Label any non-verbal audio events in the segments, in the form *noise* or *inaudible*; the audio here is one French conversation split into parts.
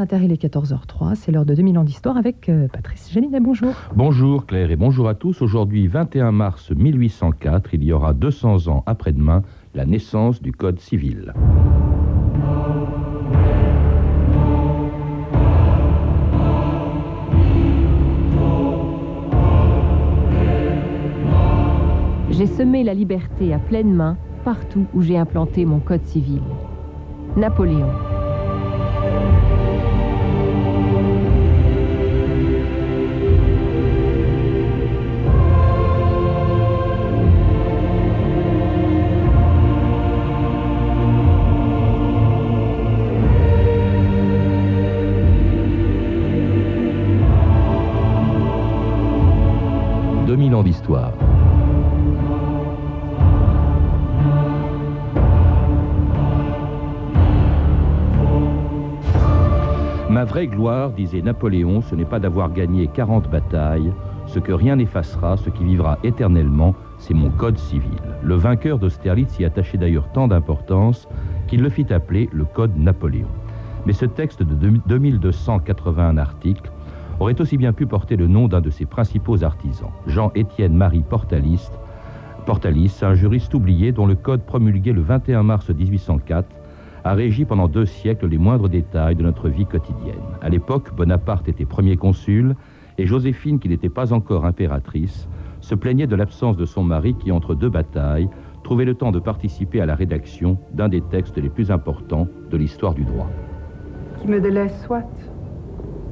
Inter, il est 14h03, c'est l'heure de 2000 ans d'histoire avec euh, Patrice Gélinet, bonjour. Bonjour Claire et bonjour à tous. Aujourd'hui, 21 mars 1804, il y aura 200 ans après-demain la naissance du Code civil. J'ai semé la liberté à pleine main partout où j'ai implanté mon Code civil. Napoléon. Ans d'histoire. Ma vraie gloire, disait Napoléon, ce n'est pas d'avoir gagné 40 batailles, ce que rien n'effacera, ce qui vivra éternellement, c'est mon code civil. Le vainqueur d'Austerlitz y attachait d'ailleurs tant d'importance qu'il le fit appeler le code Napoléon. Mais ce texte de 2281 articles aurait aussi bien pu porter le nom d'un de ses principaux artisans, Jean-Étienne Marie Portalis, Portalis, un juriste oublié dont le code promulgué le 21 mars 1804 a régi pendant deux siècles les moindres détails de notre vie quotidienne. À l'époque, Bonaparte était premier consul et Joséphine, qui n'était pas encore impératrice, se plaignait de l'absence de son mari qui, entre deux batailles, trouvait le temps de participer à la rédaction d'un des textes les plus importants de l'histoire du droit. Qui me délaisse, soit.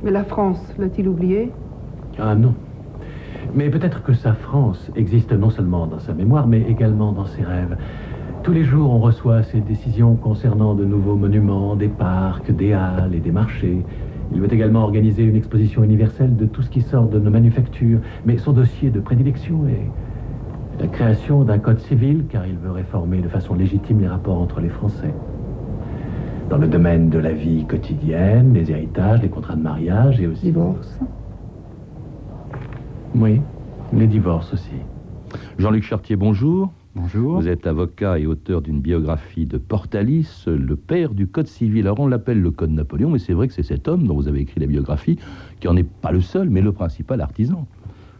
Mais la France, l'a-t-il oublié? Ah non. Mais peut-être que sa France existe non seulement dans sa mémoire, mais également dans ses rêves. Tous les jours, on reçoit ses décisions concernant de nouveaux monuments, des parcs, des halles et des marchés. Il veut également organiser une exposition universelle de tout ce qui sort de nos manufactures. Mais son dossier de prédilection est la création d'un code civil, car il veut réformer de façon légitime les rapports entre les Français. Dans le domaine de la vie quotidienne, les héritages, les contrats de mariage et aussi... Divorce Oui, les divorces aussi. Jean-Luc Chartier, bonjour. Bonjour. Vous êtes avocat et auteur d'une biographie de Portalis, le père du Code civil. Alors on l'appelle le Code Napoléon, mais c'est vrai que c'est cet homme dont vous avez écrit la biographie qui en est pas le seul, mais le principal artisan.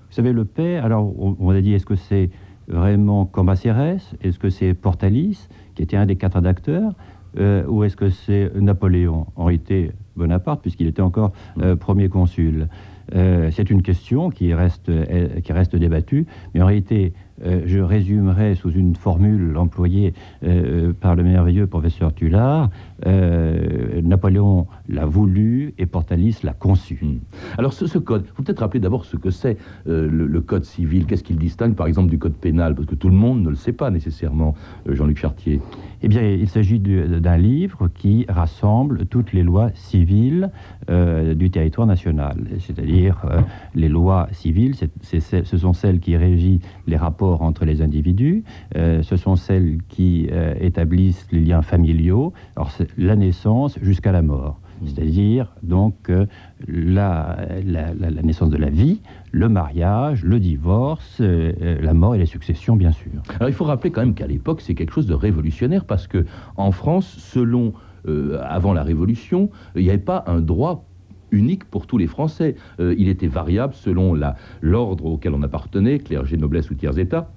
Vous savez, le père, alors on, a dit, est-ce que c'est vraiment Cambacérès? Est-ce que c'est Portalis, qui était un des quatre rédacteurs euh, Ou est-ce que c'est Napoléon En réalité, Bonaparte, puisqu'il était encore euh, premier consul? Euh, c'est une question qui reste, qui reste débattue, mais en réalité, euh, je résumerai sous une formule employée euh, par le merveilleux professeur Tullard. Euh, Napoléon l'a voulu et Portalis l'a conçu. Hmm. Alors ce, code, il faut peut-être rappeler d'abord ce que c'est le, code civil. Qu'est-ce qu'il distingue par exemple du code pénal? Parce que tout le monde ne le sait pas nécessairement, Jean-Luc Chartier. Eh bien, il s'agit d'un livre qui rassemble toutes les lois civiles du territoire national, c'est-à-dire les lois civiles, ce sont celles qui régissent les rapports entre les individus. Euh, ce sont celles qui euh, établissent les liens familiaux, alors la naissance jusqu'à la mort. Mmh. C'est-à-dire donc euh, la, la, naissance de la vie, le mariage, le divorce, la mort et les successions, bien sûr. Alors il faut rappeler quand même qu'à l'époque, c'est quelque chose de révolutionnaire parce que en France, selon avant la Révolution, il n'y avait pas un droit unique pour tous les Français. Euh, il était variable selon l'ordre auquel on appartenait, clergé, noblesse ou tiers état.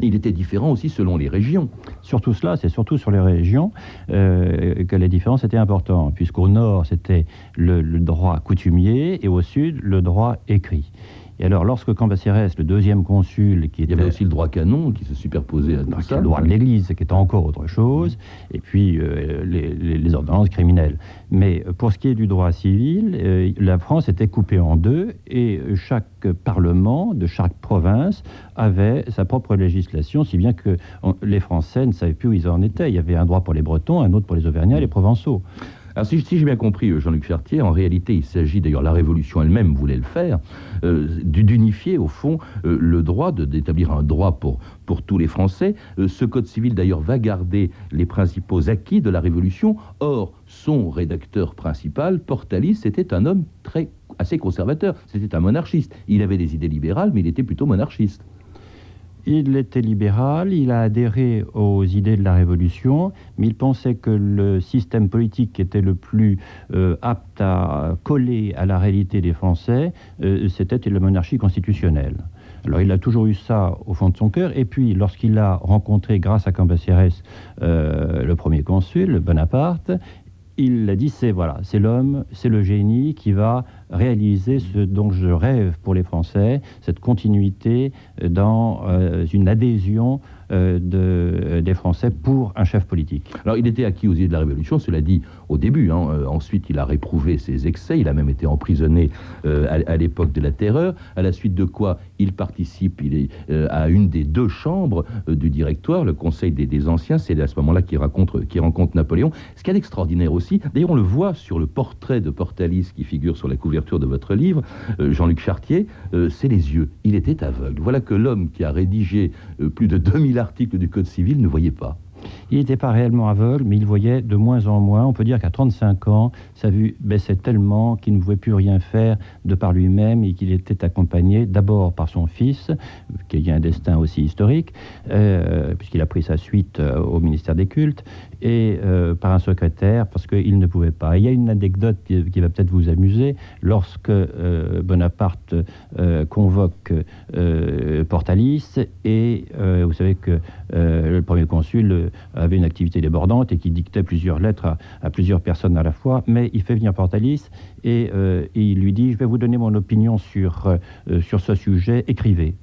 Il était différent aussi selon les régions. Surtout cela, c'est surtout sur les régions euh, que les différences étaient importantes, puisqu'au nord, c'était le, droit coutumier et au sud, le droit écrit. Et alors, lorsque Cambacérès, le deuxième consul, qui était... Il y avait aussi le droit canon qui se superposait à tout ça. Le droit de l'Église, qui était encore autre chose, et puis euh, les, ordonnances criminelles. Mais pour ce qui est du droit civil, euh, la France était coupée en deux, et chaque parlement de chaque province avait sa propre législation, si bien que les Français ne savaient plus où ils en étaient. Il y avait un droit pour les Bretons, un autre pour les Auvergnats et les Provençaux. Alors si, j'ai bien compris, euh, Jean-Luc Chartier, en réalité, il s'agit, d'ailleurs, la Révolution elle-même voulait le faire, euh, d'unifier, au fond, euh, le droit, d'établir un droit pour, pour tous les Français. ce Code civil, d'ailleurs, va garder les principaux acquis de la Révolution. Or, son rédacteur principal, Portalis, c'était un homme très assez conservateur. C'était un monarchiste. Il avait des idées libérales, mais il était plutôt monarchiste. Il était libéral, il a adhéré aux idées de la Révolution, mais il pensait que le système politique était le plus euh, apte à coller à la réalité des Français, euh, c'était la monarchie constitutionnelle. Alors il a toujours eu ça au fond de son cœur, et puis lorsqu'il a rencontré, grâce à Cambacérès, euh, le premier consul, Bonaparte, il a dit c'est voilà, c'est l'homme, c'est le génie qui va réaliser ce dont je rêve pour les Français, cette continuité dans euh, une adhésion euh, de, des Français pour un chef politique. Alors, il était acquis aux idées de la Révolution, cela dit au début. Hein, euh, ensuite, il a réprouvé ses excès. Il a même été emprisonné euh, à, l'époque de la Terreur. À la suite de quoi, il participe euh, à une des deux chambres euh, du directoire, le Conseil des, Anciens. C'est à ce moment-là qu'il rencontre, qu'il rencontre Napoléon. Ce qu'il y a d'extraordinaire aussi, d'ailleurs, on le voit sur le portrait de Portalis qui figure sur la couverture de votre livre, euh, Jean-Luc Chartier, euh, c'est les yeux. Il était aveugle. Voilà que l'homme qui a rédigé euh, plus de 2000 articles du Code civil ne voyait pas. Il n'était pas réellement aveugle, mais il voyait de moins en moins. On peut dire qu'à 35 ans, sa vue baissait tellement qu'il ne pouvait plus rien faire de par lui-même et qu'il était accompagné d'abord par son fils, qui a un destin aussi historique, euh, puisqu'il a pris sa suite euh, au ministère des Cultes, et euh, par un secrétaire, parce qu'il ne pouvait pas. Il y a une anecdote qui, qui va peut-être vous amuser. Lorsque Bonaparte convoque Portalis, et vous savez que le premier consul avait une activité débordante et qui dictait plusieurs lettres à, plusieurs personnes à la fois, mais il fait venir Portalis et, euh, et il lui dit, je vais vous donner mon opinion sur, euh, sur ce sujet, écrivez.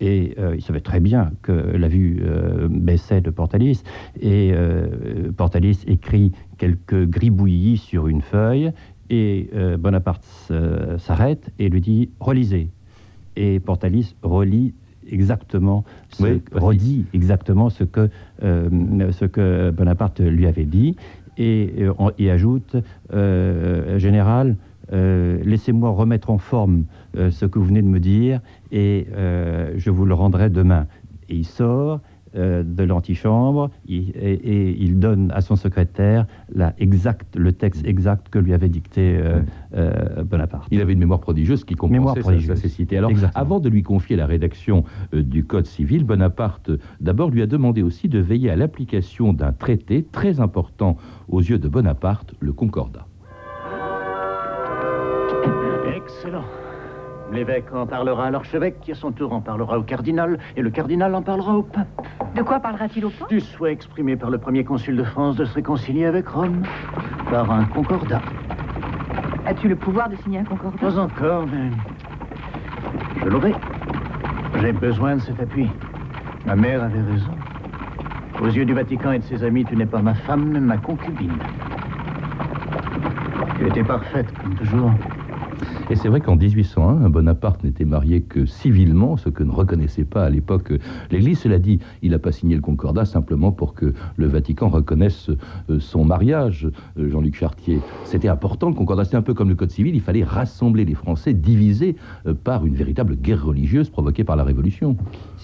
Et euh, il savait très bien que la vue euh, baissait de Portalis. Et euh, Portalis écrit quelques gribouillis sur une feuille. Et euh, Bonaparte euh, s'arrête et lui dit Relisez. Et Portalis relit exactement, ce, Oui, redit exactement ce que, euh, ce que Bonaparte lui avait dit. Et, euh, et ajoute euh, Général, euh, laissez-moi remettre en forme euh, ce que vous venez de me dire et euh, je vous le rendrai demain. Et il sort de l'antichambre il- et, et il donne à son secrétaire la exact, le texte exact que lui avait dicté euh, euh, Bonaparte. Il avait une mémoire prodigieuse qui compensait sa, prodigieuse. sa cécité. Alors, Exactement. avant de lui confier la rédaction euh, du Code civil, Bonaparte, euh, d'abord, lui a demandé aussi de veiller à l'application d'un traité très important aux yeux de Bonaparte, le Concordat. Excellent. L'évêque en parlera à l'archevêque, qui à son tour en parlera au cardinal, et le cardinal en parlera au pape. De quoi parlera-t-il au pape? Du souhait exprimé par le premier consul de France de se réconcilier avec Rome par un concordat. As-tu le pouvoir de signer un concordat? Pas encore, mais je l'aurai. J'ai besoin de cet appui. Ma mère avait raison. Aux yeux du Vatican et de ses amis, tu n'es pas ma femme, mais ma concubine. Tu étais parfaite, comme toujours. Et c'est vrai qu'en 1801, Bonaparte n'était marié que civilement, ce que ne reconnaissait pas à l'époque l'Église. Cela dit, il n'a pas signé le Concordat simplement pour que le Vatican reconnaisse euh, son mariage, euh, Jean-Luc Chartier. C'était important, le Concordat, c'était un peu comme le Code civil, il fallait rassembler les Français divisés euh, par une véritable guerre religieuse provoquée par la Révolution.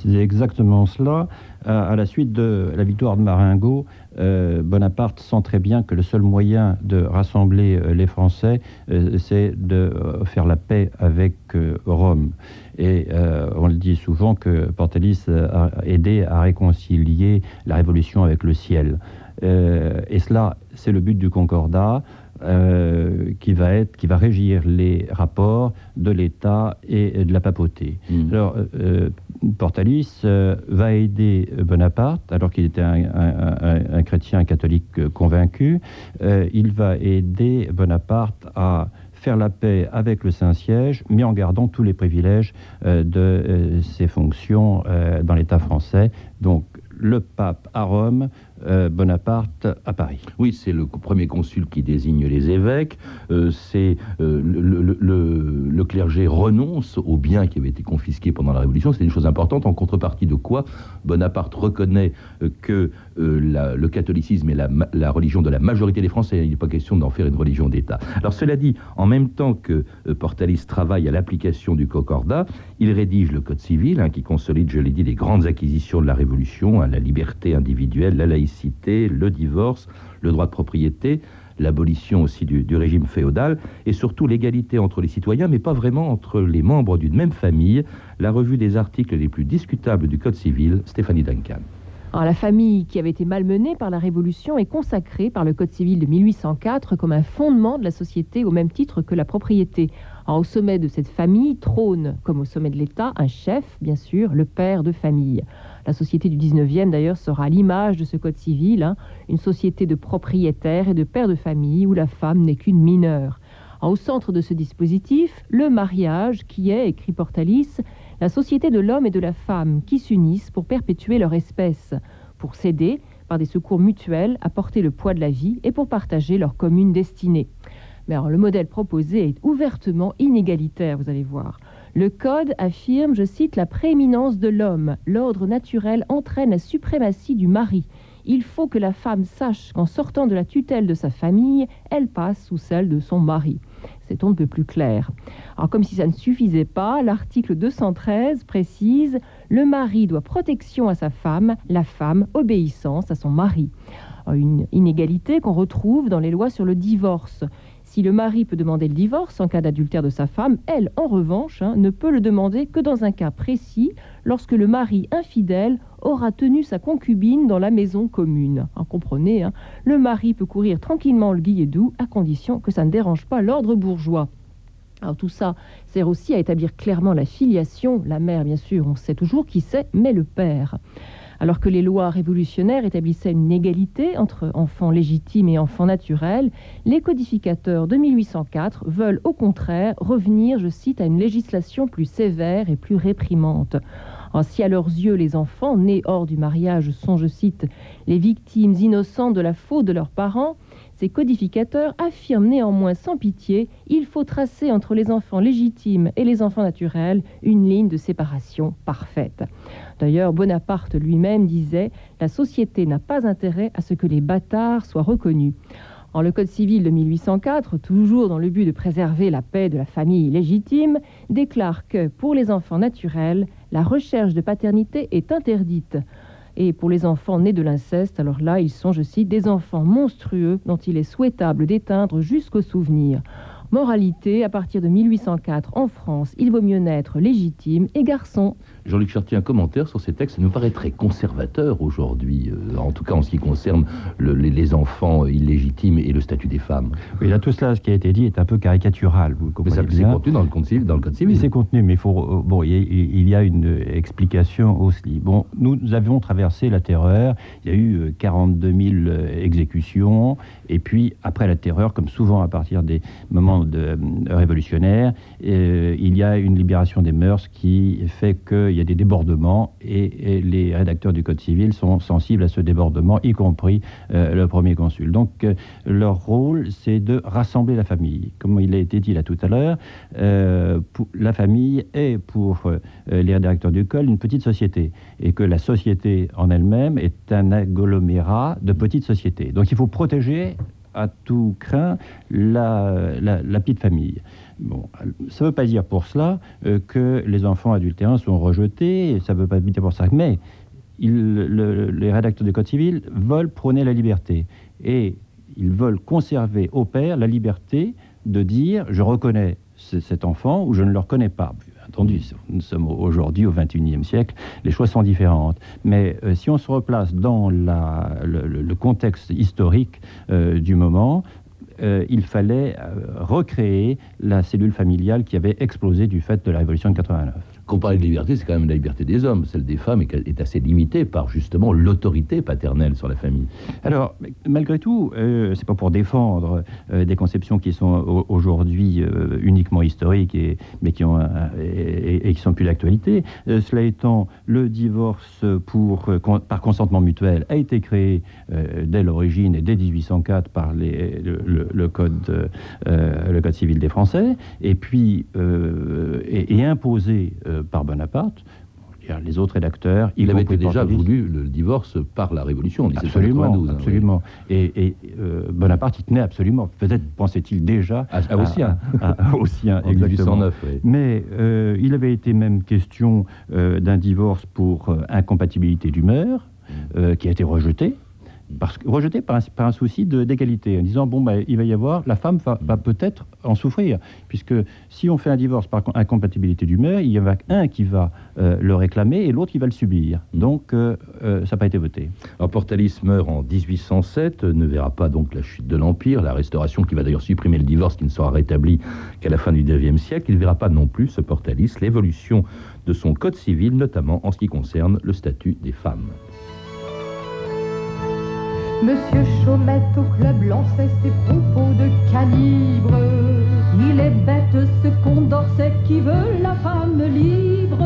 C'est exactement cela. À, à la suite de la victoire de Marengo, euh, Bonaparte sent très bien que le seul moyen de rassembler euh, les Français, euh, c'est de euh, faire la paix avec euh, Rome. Et euh, on le dit souvent que Portalis euh, a aidé à réconcilier la Révolution avec le ciel. Euh, et cela, c'est le but du Concordat. Euh, qui va être, qui va régir les rapports de l'État et de la papauté. Mm. Alors, euh, Portalis euh, va aider Bonaparte, alors qu'il était un, un- un- un chrétien catholique convaincu. Il va aider Bonaparte à faire la paix avec le Saint-Siège, mais en gardant tous les privilèges de ses fonctions dans l'État français. Donc, le pape à Rome, Bonaparte à Paris. Oui, c'est le premier consul qui désigne les évêques. Euh, c'est euh, le, le- le- le clergé renonce aux biens qui avaient été confisqués pendant la Révolution. C'est une chose importante. En contrepartie de quoi Bonaparte reconnaît euh, que euh, le catholicisme est la, religion de la majorité des Français. Il n'est pas question d'en faire une religion d'État. Alors cela dit, en même temps que euh, Portalis travaille à l'application du Concordat, il rédige le Code civil hein, qui consolide, je l'ai dit, les grandes acquisitions de la Révolution, hein, la liberté individuelle, la laïcité, le divorce, le droit de propriété, l'abolition aussi du, régime féodal, et surtout l'égalité entre les citoyens, mais pas vraiment entre les membres d'une même famille. La revue des articles les plus discutables du Code civil, Stéphanie Duncan. La famille qui avait été malmenée par la Révolution est consacrée par le Code civil de 1804 comme un fondement de la société au même titre que la propriété. Au sommet de cette famille trône, comme au sommet de l'État, un chef, bien sûr, le père de famille. La société du 19e, d'ailleurs, sera l'image de ce Code civil, hein, une société de propriétaires et de pères de famille où la femme n'est qu'une mineure. Au centre de ce dispositif, le mariage qui est, écrit Portalis, la société de l'homme et de la femme qui s'unissent pour perpétuer leur espèce, pour s'aider par des secours mutuels à porter le poids de la vie et pour partager leur commune destinée. Mais alors, le modèle proposé est ouvertement inégalitaire, vous allez voir. Le Code affirme, je cite, la prééminence de l'homme. L'ordre naturel entraîne la suprématie du mari. Il faut que la femme sache qu'en sortant de la tutelle de sa famille, elle passe sous celle de son mari. C'est on ne peut plus clair. Alors comme si ça ne suffisait pas, l'article 213 précise le mari doit protection à sa femme, la femme obéissance à son mari. Une inégalité qu'on retrouve dans les lois sur le divorce. Si le mari peut demander le divorce en cas d'adultère de sa femme, elle, en revanche, hein, ne peut le demander que dans un cas précis, lorsque le mari infidèle aura tenu sa concubine dans la maison commune. Alors, comprenez, hein, le mari peut courir tranquillement le guillet doux à condition que ça ne dérange pas l'ordre bourgeois. Alors tout ça sert aussi à établir clairement la filiation. La mère, bien sûr, on sait toujours qui c'est, mais le père. Alors que les lois révolutionnaires établissaient une égalité entre enfants légitimes et enfants naturels, les codificateurs de 1804 veulent au contraire revenir, je cite, à une législation plus sévère et plus réprimante. Alors, si à leurs yeux les enfants nés hors du mariage sont, je cite, les victimes innocentes de la faute de leurs parents, ces codificateurs affirment néanmoins sans pitié il faut tracer entre les enfants légitimes et les enfants naturels une ligne de séparation parfaite. D'ailleurs, Bonaparte lui-même disait La société n'a pas intérêt à ce que les bâtards soient reconnus. En le Code civil de 1804, toujours dans le but de préserver la paix de la famille légitime, déclare que pour les enfants naturels, la recherche de paternité est interdite. Et pour les enfants nés de l'inceste, alors là, ils sont, je cite, des enfants monstrueux dont il est souhaitable d'éteindre jusqu'au souvenir. Moralité, à partir de 1804 en France, il vaut mieux naître légitime et garçon. Jean-Luc Chartier, un commentaire sur ces textes, ça nous paraît très conservateur aujourd'hui, euh, en tout cas en ce qui concerne le- les, les enfants illégitimes et le statut des femmes. Oui, là, tout cela, ce qui a été dit, est un peu caricatural. Vous Mais comprenez ça c'est contenu dans le Code civil. Dans le code Oui, civil. c'est contenu, mais faut. euh, Bon, il y, a- une explication aussi. Bon, nous, nous avions traversé la terreur. Il y a eu euh, 42 000 euh, exécutions. Et puis, après la terreur, comme souvent à partir des moments de, euh, révolutionnaires, euh, il y a une libération des mœurs qui fait qu'il y a des débordements. Et, les rédacteurs du Code civil sont sensibles à ce débordement, y compris euh, le premier consul. Donc, euh, leur rôle, c'est de rassembler la famille. Comme il a été dit là tout à l'heure, euh, la famille est pour les rédacteurs du col une petite société et que la société en elle-même est un agglomérat de petites sociétés. Donc il faut protéger à tout craint la, la- la petite famille. Bon, ça ne veut pas dire pour cela euh, que les enfants adultérins sont rejetés, ça ne veut pas dire pour ça, mais il- le- les rédacteurs du Code civil veulent prôner la liberté et ils veulent conserver au père la liberté de dire je reconnais cet enfant ou je ne le reconnais pas. Nous sommes aujourd'hui au XXIe siècle, les choix sont différentes. Mais euh, si on se replace dans le, contexte historique euh, du moment, euh, il fallait recréer la cellule familiale qui avait explosé du fait de la Révolution de 89. Quand on parle de liberté, c'est quand même la liberté des hommes. Celle des femmes est, est assez limitée par justement l'autorité paternelle sur la famille. Alors, malgré tout, euh, c'est pas pour défendre euh, des conceptions qui sont au- aujourd'hui euh, uniquement historiques et, mais qui ont un- et, qui sont plus d'actualité. Euh, cela étant, le divorce euh, par consentement mutuel a été créé euh, dès l'origine et dès 1804 par le, code, euh, euh, civil des Français, et puis euh, et, et imposé euh, par Bonaparte. Les autres rédacteurs, Il avait déjà voulu le divorce par la Révolution en Absolument, 1792. hein, absolument. Et, et, euh, Bonaparte y tenait absolument. Peut-être pensait-il déjà Ah, ah, à- à- au sien, *laughs* En exactement. 1809, oui. Mais euh, il avait été même question euh, d'un divorce pour incompatibilité d'humeur, euh, qui a été rejeté. Rejeté par un, souci d'égalité, en disant bon, bah, il va y avoir, la femme va, peut-être en souffrir, puisque si on fait un divorce par incompatibilité d'humeur, il y en a un qui va euh, le réclamer et l'autre qui va le subir. Donc, euh, euh, ça n'a pas été voté. Alors Portalis meurt en 1807, euh, ne verra pas donc la chute de l'Empire, la restauration qui va d'ailleurs supprimer le divorce qui ne sera rétabli qu'à la fin du XIXe siècle. Il ne verra pas non plus, ce Portalis, l'évolution de son code civil, notamment en ce qui concerne le statut des femmes. Monsieur Chaumette au club lançait ses propos de calibre. Il est bête ce Condorcet qui veut la femme libre.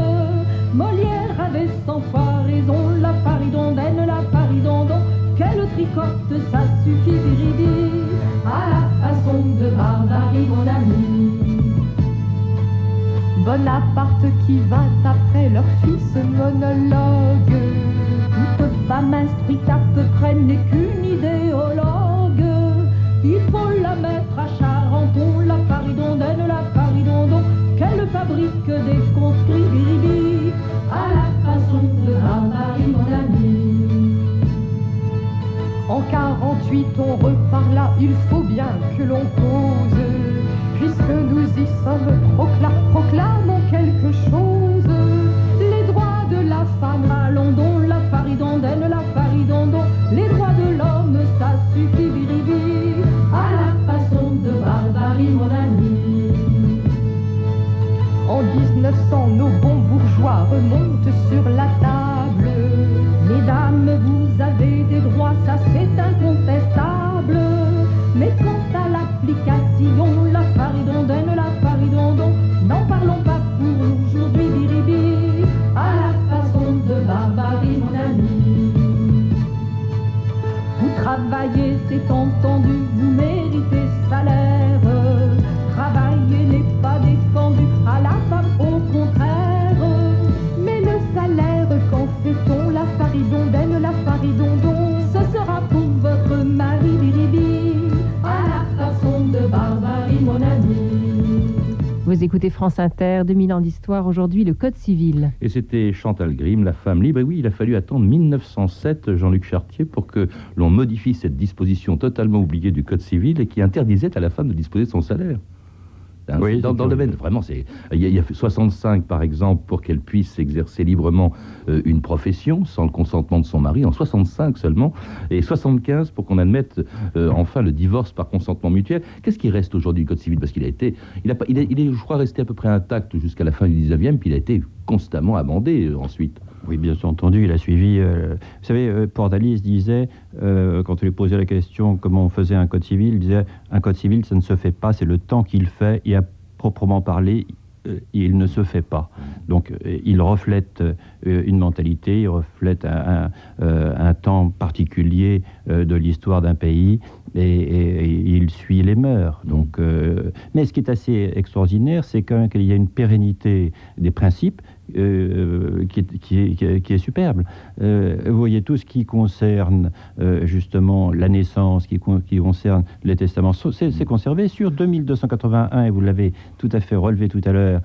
Molière avait cent fois raison, la paridondaine, la paridondon. Quelle tricote, ça suffit, viridi, à la façon de Barbarie, mon ami. Bonaparte qui vint après leur fils monologue. Femme instruite à peu près n'est qu'une idéologue. Il faut la mettre à Charenton, la paridondaine, la paridondon, qu'elle fabrique des conscrits biribi, à la façon de Barbarie, mon ami. En 48, on reparla, il faut bien que l'on cause. Puisque nous y sommes, procla- proclamons quelque chose. Les droits de la femme à London, la paridondaine, la paridondon. Les droits de l'homme, ça suffit, biribi, à la façon de Barbarie, mon ami. En 1900, nos bons bourgeois remontent sur la table. Mesdames, vous avez des droits, ça c'est incontestable. Mais quant à l'application, la paridondaine, Vous travaillez, c'est entendu, vous méritez salaire. Travailler n'est pas défendu à la femme, au contraire. Mais le salaire, qu'en fait-on La faridondaine, la faridondon, Vous écoutez France Inter, 2000 ans d'histoire, aujourd'hui le Code civil. Et c'était Chantal Grimm, la femme libre. Et oui, il a fallu attendre 1907, Jean-Luc Chartier, pour que l'on modifie cette disposition totalement oubliée du Code civil et qui interdisait à la femme de disposer de son salaire. Hein, Oui, dans, le domaine, vraiment, c'est. Il y, a, il y a 65, par exemple, pour qu'elle puisse exercer librement euh, une profession sans le consentement de son mari, en 65 seulement, et 75 pour qu'on admette euh, enfin le divorce par consentement mutuel. Qu'est-ce qui reste aujourd'hui du Code civil? Parce qu'il a été. Il, a, pas- il, est, il est, je crois, resté à peu près intact jusqu'à la fin du 19e, puis il a été constamment amendé euh, ensuite. Oui, bien entendu, il a suivi. euh, vous savez, euh, Portalis disait, euh, quand on lui posait la question comment on faisait un code civil, il disait un code civil, ça ne se fait pas, c'est le temps qu'il fait, et à proprement parler, il ne se fait pas. Donc, il reflète une mentalité, il reflète un, temps particulier de l'histoire d'un pays, et, il suit les mœurs. Donc, mais ce qui est assez extraordinaire, c'est quand même qu'il y a une pérennité des principes euh, qui, est, superbe. Euh, vous voyez, tout ce qui concerne euh, justement la naissance, qui, con- qui concerne les testaments, c'est conservé sur 2281, et vous l'avez tout à fait relevé tout à l'heure,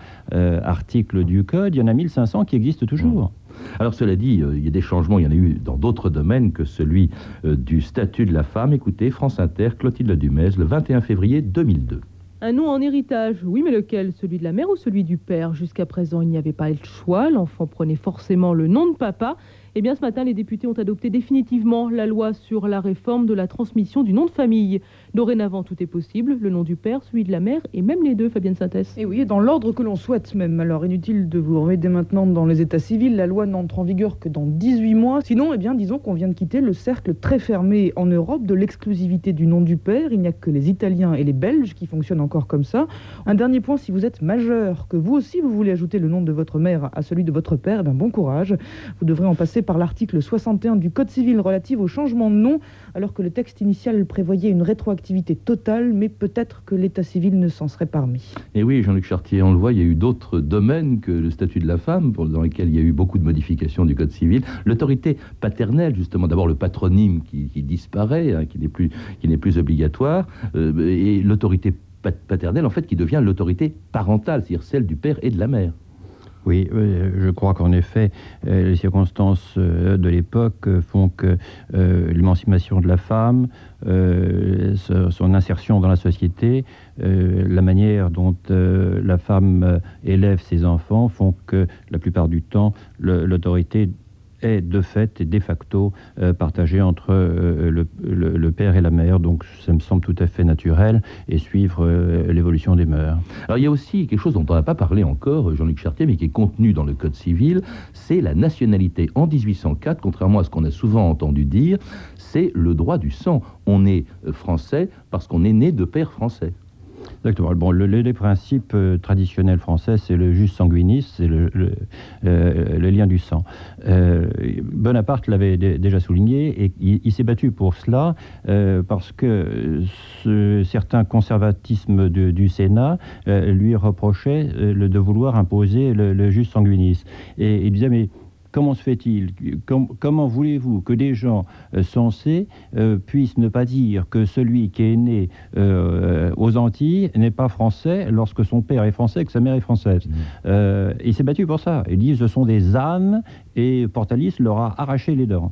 article du Code, il y en a 1500 qui existent toujours. Alors cela dit, il y a des changements, il y en a eu dans d'autres domaines que celui du statut de la femme. Écoutez, France Inter, Clotilde Dumez, le 21 février 2002. Un nom en héritage, oui, mais lequel? Celui de la mère ou celui du père? Jusqu'à présent, il n'y avait pas le choix. L'enfant prenait forcément le nom de papa. Eh bien, ce matin, les députés ont adopté définitivement la loi sur la réforme de la transmission du nom de famille. Dorénavant, tout est possible. Le nom du père, celui de la mère, et même les deux, Fabienne Synthèse. Et oui, dans l'ordre que l'on souhaite même. Alors inutile de vous remettre maintenant dans les états civils, la loi n'entre en vigueur que dans 18 mois. Sinon, eh bien, disons qu'on vient de quitter le cercle très fermé en Europe de l'exclusivité du nom du père. Il n'y a que les Italiens et les Belges qui fonctionnent encore comme ça. Un dernier point, si vous êtes majeur, que vous aussi vous voulez ajouter le nom de votre mère à celui de votre père, eh bien, bon courage. Vous devrez en passer par l'article 61 du Code civil relatif au changement de nom, alors que le texte initial prévoyait une rétroactivité totale, mais peut-être que l'état civil ne s'en serait pas remis. Et oui, Jean-Luc Chartier, on le voit, il y a eu d'autres domaines que le statut de la femme, dans lesquels il y a eu beaucoup de modifications du Code civil. L'autorité paternelle, justement, d'abord le patronyme qui, disparaît, hein, qui n'est plus, obligatoire, euh, et l'autorité pat- paternelle, en fait, qui devient l'autorité parentale, c'est-à-dire celle du père et de la mère. Oui, euh, je crois qu'en effet, euh, les circonstances euh, de l'époque font que l'émancipation de la femme, son insertion dans la société, la manière dont la femme élève ses enfants font que la plupart du temps, l'autorité est de fait et de facto euh, partagé entre euh, le, père et la mère. Donc ça me semble tout à fait naturel et suivre euh, l'évolution des mœurs. Alors il y a aussi quelque chose dont on n'a pas parlé encore, Jean-Luc Chartier, mais qui est contenu dans le Code civil, c'est la nationalité. En 1804, contrairement à ce qu'on a souvent entendu dire, c'est le droit du sang. On est français parce qu'on est né de père français. Exactement. Bon, le, les principes euh, traditionnels français, c'est le jus sanguinis, c'est le, euh, lien du sang. Euh, Bonaparte l'avait déjà souligné et il, s'est battu pour cela parce que ce certain conservatisme du Sénat lui reprochait de vouloir imposer le, jus sanguinis. Et il disait, mais Comment se fait-il Comment voulez-vous que des gens euh, sensés euh, puissent ne pas dire que celui qui est né euh, aux Antilles n'est pas français lorsque son père est français et que sa mère est française? Mmh. Il s'est battu pour ça. Il dit ce sont des ânes et Portalis leur a arraché les dents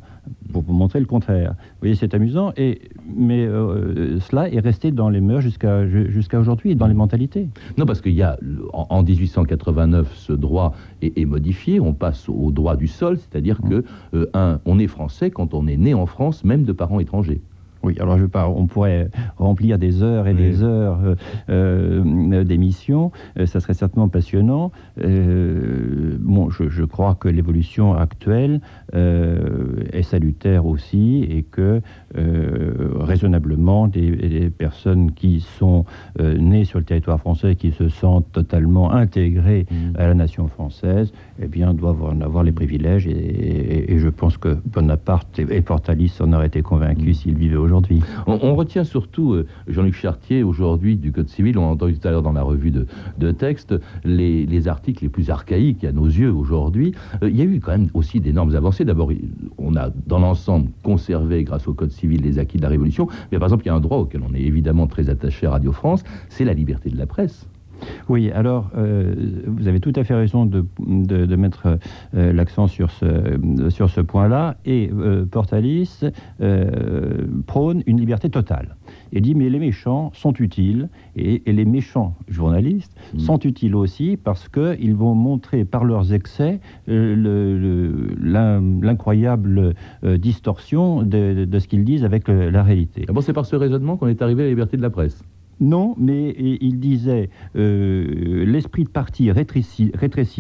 pour vous montrer le contraire. Vous voyez, c'est amusant, et, mais euh, cela est resté dans les mœurs jusqu'à jusqu'à aujourd'hui, dans les mentalités. Non, parce qu'il y a, en, 1889, ce droit est, modifié, on passe au droit du sol, c'est-à-dire qu'on que, euh, un, on est français quand on est né en France, même de parents étrangers. Oui, alors je pas, on pourrait remplir des heures et des heures euh, euh, d'émissions, euh, ça serait certainement passionnant. bon, je, crois que l'évolution actuelle est salutaire aussi et que raisonnablement, des, personnes qui sont nées sur le territoire français, qui se sentent totalement intégrées mmh. à la nation française, eh bien, doivent en avoir les privilèges et, je pense que Bonaparte et, Portalis en auraient été convaincus mmh. s'ils vivaient aujourd'hui. On, retient surtout, euh, Jean-Luc Chartier, aujourd'hui, du Code civil, on a entendu tout à l'heure dans la revue de, de texte, les, articles les plus archaïques à nos yeux aujourd'hui. Euh, il y a eu quand même aussi d'énormes avancées. D'abord, on a dans l'ensemble conservé, grâce au Code civil, les acquis de la Révolution. Mais par exemple, il y a un droit auquel on est évidemment très attaché à Radio France, c'est la liberté de la presse. Oui, alors euh, vous avez tout à fait raison de, mettre euh, l'accent sur ce, sur ce point-là. Et euh, Portalis prône une liberté totale. Il dit mais les méchants sont utiles et, les méchants journalistes mmh. sont utiles aussi parce qu'ils vont montrer par leurs excès l'incroyable distorsion de, ce qu'ils disent avec la réalité. Ah bon, c'est par ce raisonnement qu'on est arrivé à la liberté de la presse? Non, mais il disait euh, l'esprit de parti rétrécit,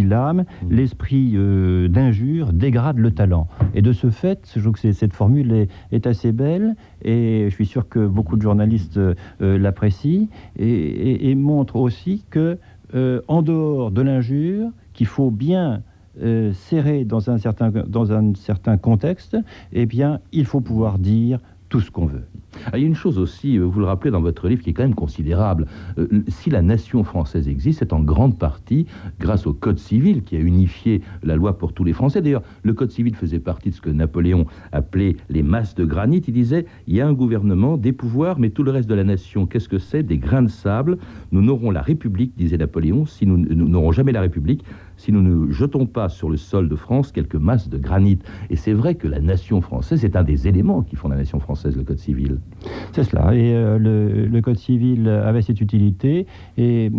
l'âme, mmh. l'esprit euh, d'injure dégrade le talent. Et de ce fait, je trouve que cette formule est, assez belle et je suis sûr que beaucoup de journalistes euh, l'apprécient et, montre aussi que en dehors de l'injure, qu'il faut bien serrer dans un certain dans un certain contexte, eh bien, il faut pouvoir dire tout ce qu'on veut. Ah, il y a une chose aussi, euh, vous le rappelez dans votre livre, qui est quand même considérable. Euh, si la nation française existe, c'est en grande partie grâce au Code civil qui a unifié la loi pour tous les Français. D'ailleurs, le Code civil faisait partie de ce que Napoléon appelait les masses de granit. Il disait, il y a un gouvernement, des pouvoirs, mais tout le reste de la nation, qu'est-ce que c'est? Des grains de sable. Nous n'aurons la République, disait Napoléon, si nous n'aurons jamais la République, si nous ne jetons pas sur le sol de France quelques masses de granit. Et c'est vrai que la nation française est un des éléments qui font la nation française, le Code civil. C'est cela. Et euh, le, Code civil avait cette utilité. Et,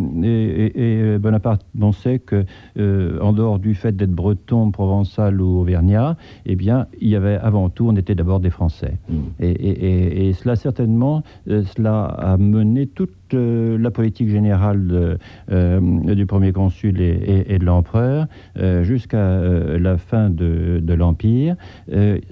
Bonaparte pensait que, euh, en dehors du fait d'être breton, provençal ou auvergnat, eh bien, il y avait avant tout, on était d'abord des Français. Mm. Et, cela, certainement, euh, cela a mené toute la politique générale du premier consul et, de l'empereur jusqu'à la fin de, l'Empire,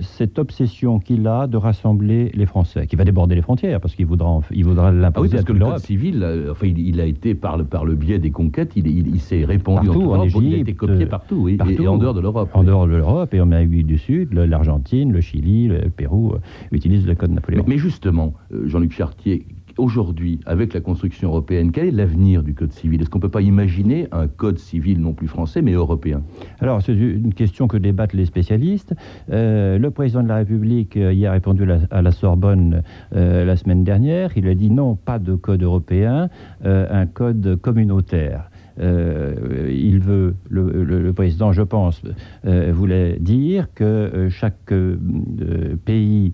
cette obsession qu'il a de rassembler les Français, qui va déborder les frontières, parce qu'il voudra, il voudra l'imposer. Ah oui, parce que le code civil, euh, enfin, il, a été par le, par le biais des conquêtes, il, il, s'est répandu partout, en, Égypte, il a été copié partout, et, en dehors de l'Europe. En dehors de l'Europe et en Amérique du Sud, l'Argentine, le Chili, le Pérou euh, utilisent le code Napoléon. Mais, mais justement, euh, Jean-Luc Chartier, aujourd'hui, avec la construction européenne, quel est l'avenir du Code civil? Est-ce qu'on ne peut pas imaginer un Code civil non plus français, mais européen? Alors, c'est une question que débattent les spécialistes. Euh, le président de la République euh, y a répondu à la Sorbonne euh, la semaine dernière. Il a dit non, pas de Code européen, un Code communautaire. Euh, il veut, le, le- président, je pense, euh, voulait dire que euh, chaque pays,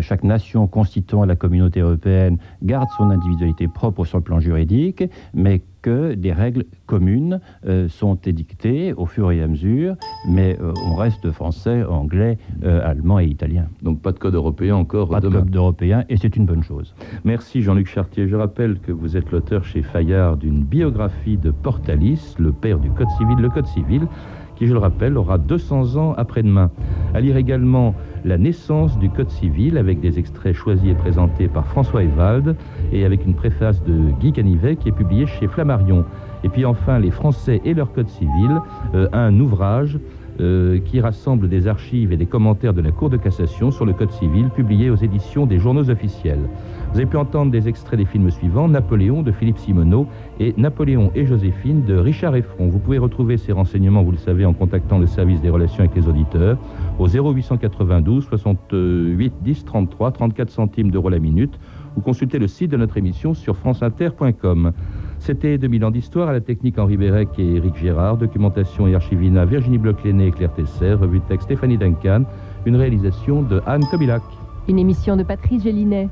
chaque nation constituant la communauté européenne garde son individualité propre sur le plan juridique, mais que des règles communes euh, sont édictées au fur et à mesure, mais euh, on reste français, anglais, euh, allemand et italien. Donc pas de code européen encore Pas de demain. code européen, et c'est une bonne chose. Merci Jean-Luc Chartier. Je rappelle que vous êtes l'auteur chez Fayard d'une biographie de Portalis, le père du Code civil, le Code civil, qui, je le rappelle, aura 200 ans après-demain. À lire également La naissance du Code civil, avec des extraits choisis et présentés par François Evald, et avec une préface de Guy Canivet, qui est publiée chez Flammarion. Et puis enfin, Les Français et leur Code civil, euh, un ouvrage euh, qui rassemble des archives et des commentaires de la Cour de cassation sur le Code civil, publié aux éditions des journaux officiels. Vous avez pu entendre des extraits des films suivants Napoléon de Philippe Simoneau et Napoléon et Joséphine de Richard Effron. Vous pouvez retrouver ces renseignements, vous le savez, en contactant le service des relations avec les auditeurs au 0892 68 10 33 34 centimes d'euros la minute ou consulter le site de notre émission sur franceinter.com. C'était 2000 ans d'histoire à la technique Henri Bérec et Éric Gérard, documentation et archivina Virginie Bloch-Léné et Claire Tesser, revue de texte Stéphanie Duncan, une réalisation de Anne Kobilac. Une émission de Patrice Gélinet.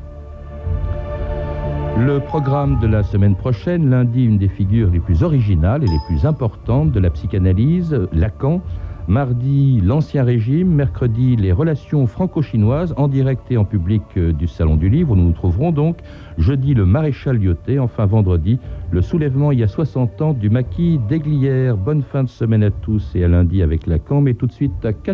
Le programme de la semaine prochaine, lundi, une des figures les plus originales et les plus importantes de la psychanalyse, Lacan. Mardi, l'Ancien Régime. Mercredi, les relations franco-chinoises en direct et en public euh, du Salon du Livre. Nous nous trouverons donc. Jeudi, le maréchal Lyoté. Enfin, vendredi, le soulèvement il y a 60 ans du maquis d'Aiglières. Bonne fin de semaine à tous et à lundi avec Lacan. Mais tout de suite à 4